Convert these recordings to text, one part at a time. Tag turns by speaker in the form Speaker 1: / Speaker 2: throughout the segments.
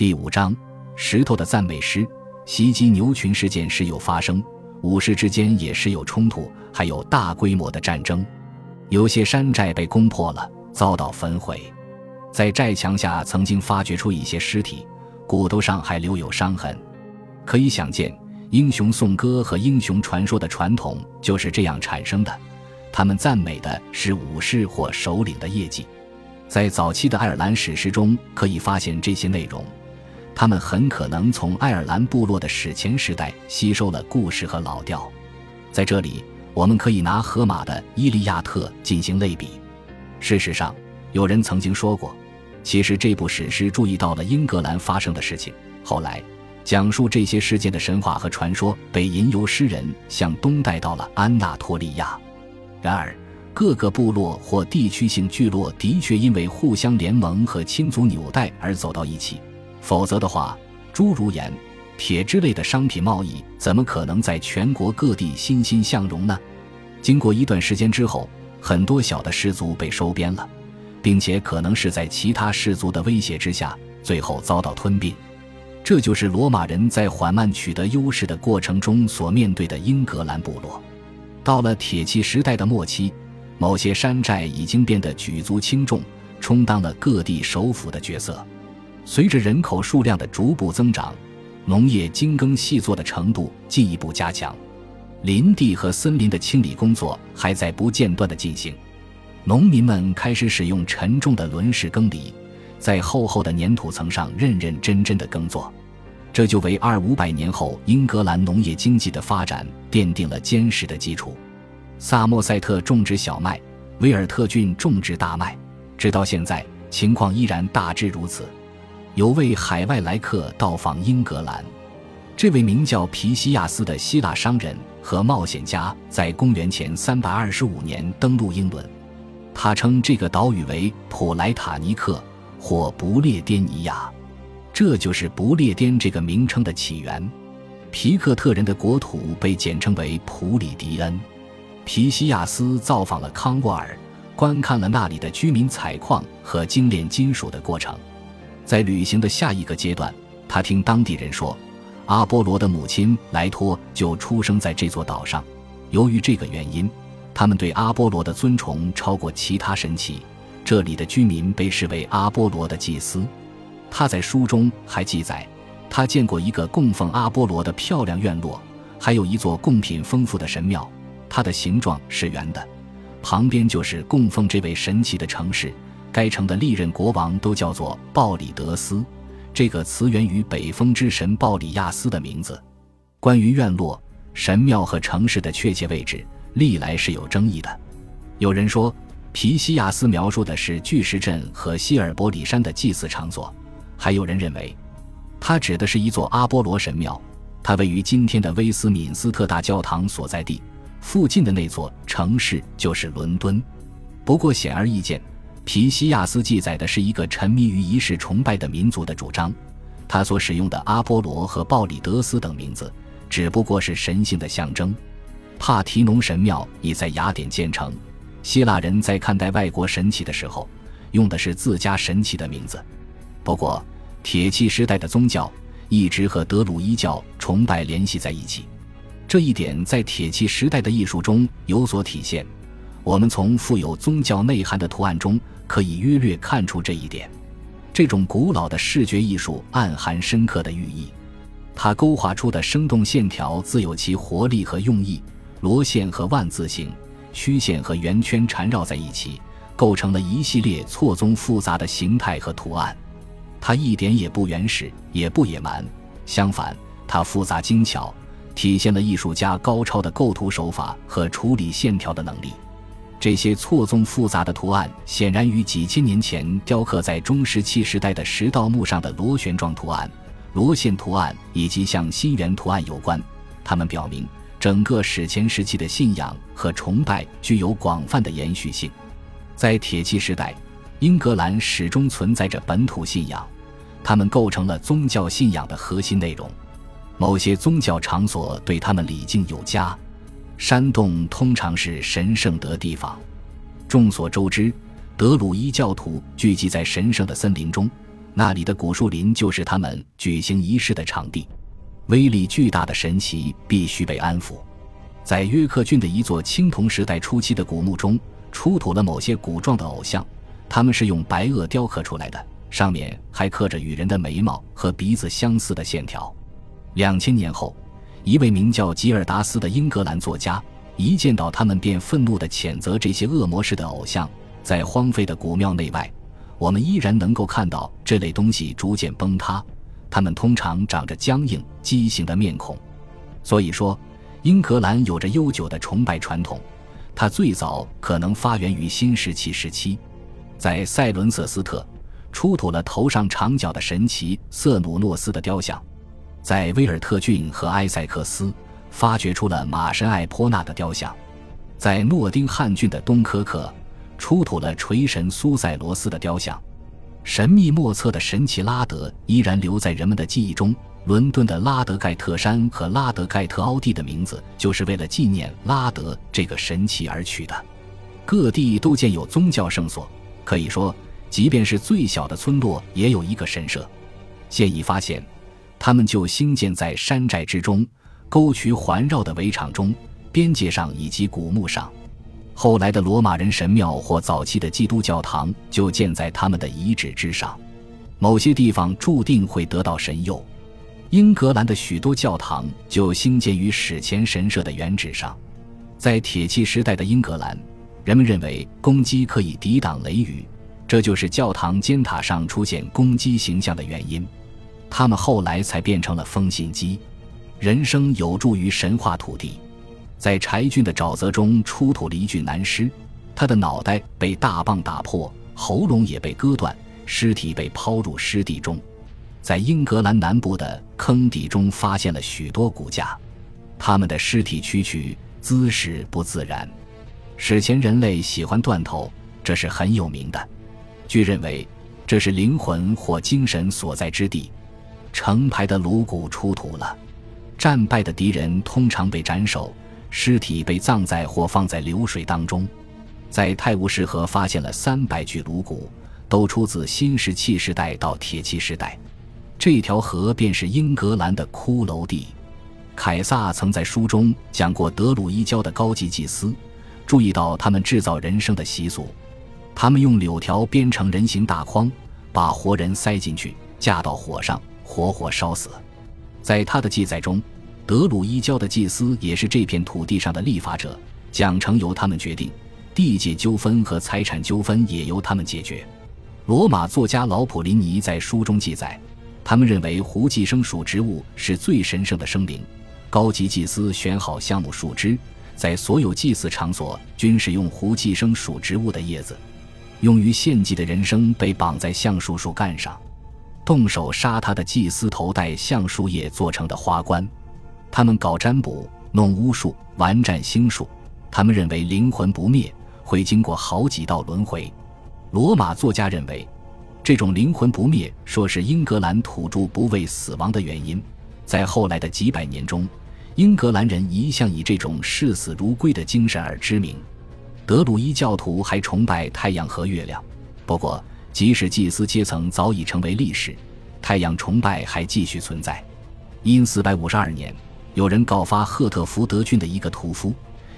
Speaker 1: 第五章，石头的赞美诗。袭击牛群事件时有发生，武士之间也时有冲突，还有大规模的战争。有些山寨被攻破了，遭到焚毁。在寨墙下曾经发掘出一些尸体，骨头上还留有伤痕。可以想见，英雄颂歌和英雄传说的传统就是这样产生的。他们赞美的是武士或首领的业绩。在早期的爱尔兰史诗中可以发现这些内容。他们很可能从爱尔兰部落的史前时代吸收了故事和老调。在这里，我们可以拿荷马的《伊利亚特》进行类比。事实上，有人曾经说过，其实这部史诗注意到了英格兰发生的事情。后来，讲述这些事件的神话和传说被吟游诗人向东带到了安纳托利亚。然而，各个部落或地区性聚落的确因为互相联盟和亲族纽带而走到一起。否则的话，诸如盐、铁之类的商品贸易怎么可能在全国各地欣欣向荣呢？经过一段时间之后，很多小的氏族被收编了，并且可能是在其他氏族的威胁之下，最后遭到吞并。这就是罗马人在缓慢取得优势的过程中所面对的英格兰部落。到了铁器时代的末期，某些山寨已经变得举足轻重，充当了各地首府的角色。随着人口数量的逐步增长，农业精耕细作的程度进一步加强，林地和森林的清理工作还在不间断地进行。农民们开始使用沉重的轮式耕犁，在厚厚的粘土层上认认真真地耕作，这就为二五百年后英格兰农业经济的发展奠定了坚实的基础。萨默塞特种植小麦，威尔特郡种植大麦，直到现在情况依然大致如此。有位海外来客到访英格兰，这位名叫皮西亚斯的希腊商人和冒险家在公元前三百二十五年登陆英伦。他称这个岛屿为普莱塔尼克或不列颠尼亚，这就是不列颠这个名称的起源。皮克特人的国土被简称为普里迪恩。皮西亚斯造访了康沃尔，观看了那里的居民采矿和精炼金属的过程。在旅行的下一个阶段，他听当地人说，阿波罗的母亲莱托就出生在这座岛上。由于这个原因，他们对阿波罗的尊崇超过其他神祇。这里的居民被视为阿波罗的祭司。他在书中还记载，他见过一个供奉阿波罗的漂亮院落，还有一座贡品丰富的神庙。它的形状是圆的，旁边就是供奉这位神祇的城市。该城的历任国王都叫做鲍里德斯，这个词源于北风之神鲍里亚斯的名字。关于院落、神庙和城市的确切位置，历来是有争议的。有人说，皮西亚斯描述的是巨石阵和希尔伯里山的祭祀场所；还有人认为，它指的是一座阿波罗神庙，它位于今天的威斯敏斯特大教堂所在地附近的那座城市就是伦敦。不过，显而易见。皮西亚斯记载的是一个沉迷于仪式崇拜的民族的主张，他所使用的阿波罗和鲍里德斯等名字，只不过是神性的象征。帕提农神庙已在雅典建成。希腊人在看待外国神奇的时候，用的是自家神奇的名字。不过，铁器时代的宗教一直和德鲁伊教崇拜联系在一起，这一点在铁器时代的艺术中有所体现。我们从富有宗教内涵的图案中。可以约略看出这一点，这种古老的视觉艺术暗含深刻的寓意。它勾画出的生动线条自有其活力和用意，螺线和万字形、曲线和圆圈缠绕在一起，构成了一系列错综复杂的形态和图案。它一点也不原始，也不野蛮，相反，它复杂精巧，体现了艺术家高超的构图手法和处理线条的能力。这些错综复杂的图案显然与几千年前雕刻在中石器时代的石盗墓上的螺旋状图案、螺线图案以及像心圆图案有关。它们表明，整个史前时期的信仰和崇拜具有广泛的延续性。在铁器时代，英格兰始终存在着本土信仰，它们构成了宗教信仰的核心内容。某些宗教场所对他们礼敬有加。山洞通常是神圣的地方。众所周知，德鲁伊教徒聚集在神圣的森林中，那里的古树林就是他们举行仪式的场地。威力巨大的神奇必须被安抚。在约克郡的一座青铜时代初期的古墓中，出土了某些古状的偶像，他们是用白垩雕刻出来的，上面还刻着与人的眉毛和鼻子相似的线条。两千年后，一位名叫吉尔达斯的英格兰作家一见到他们便愤怒地谴责这些恶魔式的偶像。在荒废的古庙内外，我们依然能够看到这类东西逐渐崩塌。他们通常长着僵硬、畸形的面孔。所以说，英格兰有着悠久的崇拜传统。它最早可能发源于新石器时期，在塞伦瑟斯特出土了头上长角的神奇瑟努诺斯的雕像，在威尔特郡和埃塞克斯发掘出了马神艾波纳的雕像，在诺丁汉郡的东科克。出土了锤神苏塞罗斯的雕像，神秘莫测的神奇拉德依然留在人们的记忆中。伦敦的拉德盖特山和拉德盖特凹地的名字就是为了纪念拉德这个神奇而取的。各地都建有宗教圣所，可以说，即便是最小的村落也有一个神社。现已发现，他们就兴建在山寨之中、沟渠环绕的围场中、边界上以及古墓上。后来的罗马人神庙或早期的基督教堂就建在他们的遗址之上，某些地方注定会得到神佑。英格兰的许多教堂就兴建于史前神社的原址上。在铁器时代的英格兰，人们认为公鸡可以抵挡雷雨，这就是教堂尖塔上出现公鸡形象的原因。他们后来才变成了风信鸡。人生有助于神话土地。在柴郡的沼泽中出土了一具男尸，他的脑袋被大棒打破，喉咙也被割断，尸体被抛入湿地中。在英格兰南部的坑底中发现了许多骨架，他们的尸体曲曲，姿势不自然。史前人类喜欢断头，这是很有名的。据认为，这是灵魂或精神所在之地。成排的颅骨出土了，战败的敌人通常被斩首。尸体被葬在或放在流水当中，在泰晤士河发现了三百具颅骨，都出自新石器时代到铁器时代。这条河便是英格兰的骷髅地。凯撒曾在书中讲过德鲁伊教的高级祭司，注意到他们制造人生的习俗，他们用柳条编成人形大筐，把活人塞进去，架到火上，活活烧死。在他的记载中。德鲁伊教的祭司也是这片土地上的立法者，奖惩由他们决定，地界纠纷和财产纠纷也由他们解决。罗马作家老普林尼在书中记载，他们认为胡寄生属植物是最神圣的生灵。高级祭司选好橡木树枝，在所有祭祀场所均使用胡寄生属植物的叶子。用于献祭的人生被绑在橡树树干上，动手杀他的祭司头戴橡树叶做成的花冠。他们搞占卜、弄巫术、玩占星术。他们认为灵魂不灭，会经过好几道轮回。罗马作家认为，这种灵魂不灭，说是英格兰土著不畏死亡的原因。在后来的几百年中，英格兰人一向以这种视死如归的精神而知名。德鲁伊教徒还崇拜太阳和月亮。不过，即使祭司阶层早已成为历史，太阳崇拜还继续存在。因四百五十二年。有人告发赫特福德郡的一个屠夫，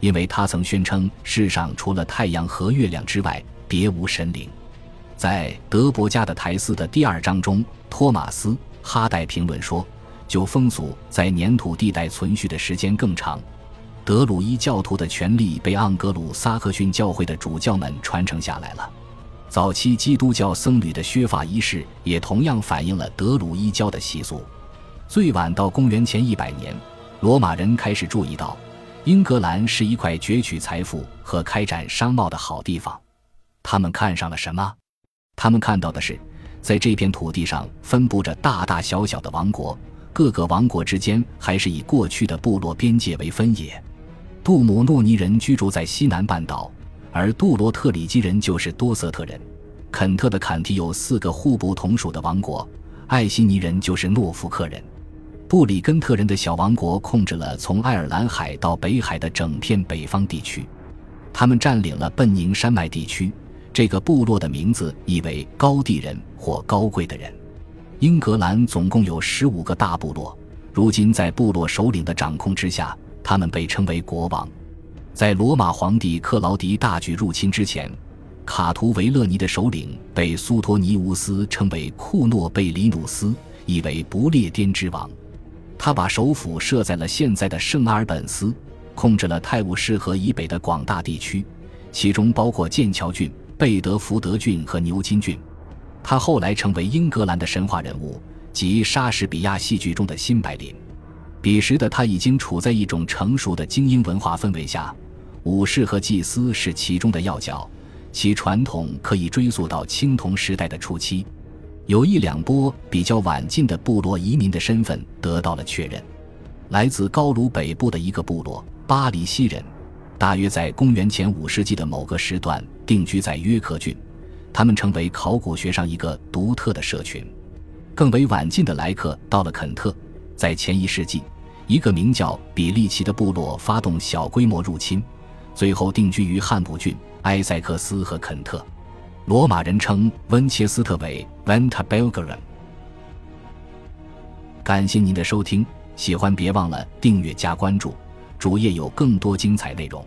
Speaker 1: 因为他曾宣称世上除了太阳和月亮之外别无神灵。在德伯家的台寺的第二章中，托马斯·哈代评论说：“就风俗在粘土地带存续的时间更长。德鲁伊教徒的权力被盎格鲁撒克逊教会的主教们传承下来了。早期基督教僧侣的削发仪式也同样反映了德鲁伊教的习俗。最晚到公元前一百年。”罗马人开始注意到，英格兰是一块攫取财富和开展商贸的好地方。他们看上了什么？他们看到的是，在这片土地上分布着大大小小的王国，各个王国之间还是以过去的部落边界为分野。杜姆诺尼人居住在西南半岛，而杜罗特里基人就是多瑟特人。肯特的坎提有四个互不同属的王国，艾希尼人就是诺福克人。布里根特人的小王国控制了从爱尔兰海到北海的整片北方地区，他们占领了奔宁山脉地区。这个部落的名字意为高地人或高贵的人。英格兰总共有十五个大部落，如今在部落首领的掌控之下，他们被称为国王。在罗马皇帝克劳迪大举入侵之前，卡图维勒尼的首领被苏托尼乌斯称为库诺贝里努斯，意为不列颠之王。他把首府设在了现在的圣阿尔本斯，控制了泰晤士河以北的广大地区，其中包括剑桥郡、贝德福德郡和牛津郡。他后来成为英格兰的神话人物，及莎士比亚戏剧中的新白领。彼时的他已经处在一种成熟的精英文化氛围下。武士和祭司是其中的要角，其传统可以追溯到青铜时代的初期。有一两波比较晚近的部落移民的身份得到了确认，来自高卢北部的一个部落巴黎西人，大约在公元前五世纪的某个时段定居在约克郡，他们成为考古学上一个独特的社群。更为晚近的来客到了肯特，在前一世纪，一个名叫比利奇的部落发动小规模入侵。最后定居于汉普郡、埃塞克斯和肯特。罗马人称温切斯特为 Venta Belgarum。感谢您的收听，喜欢别忘了订阅加关注，主页有更多精彩内容。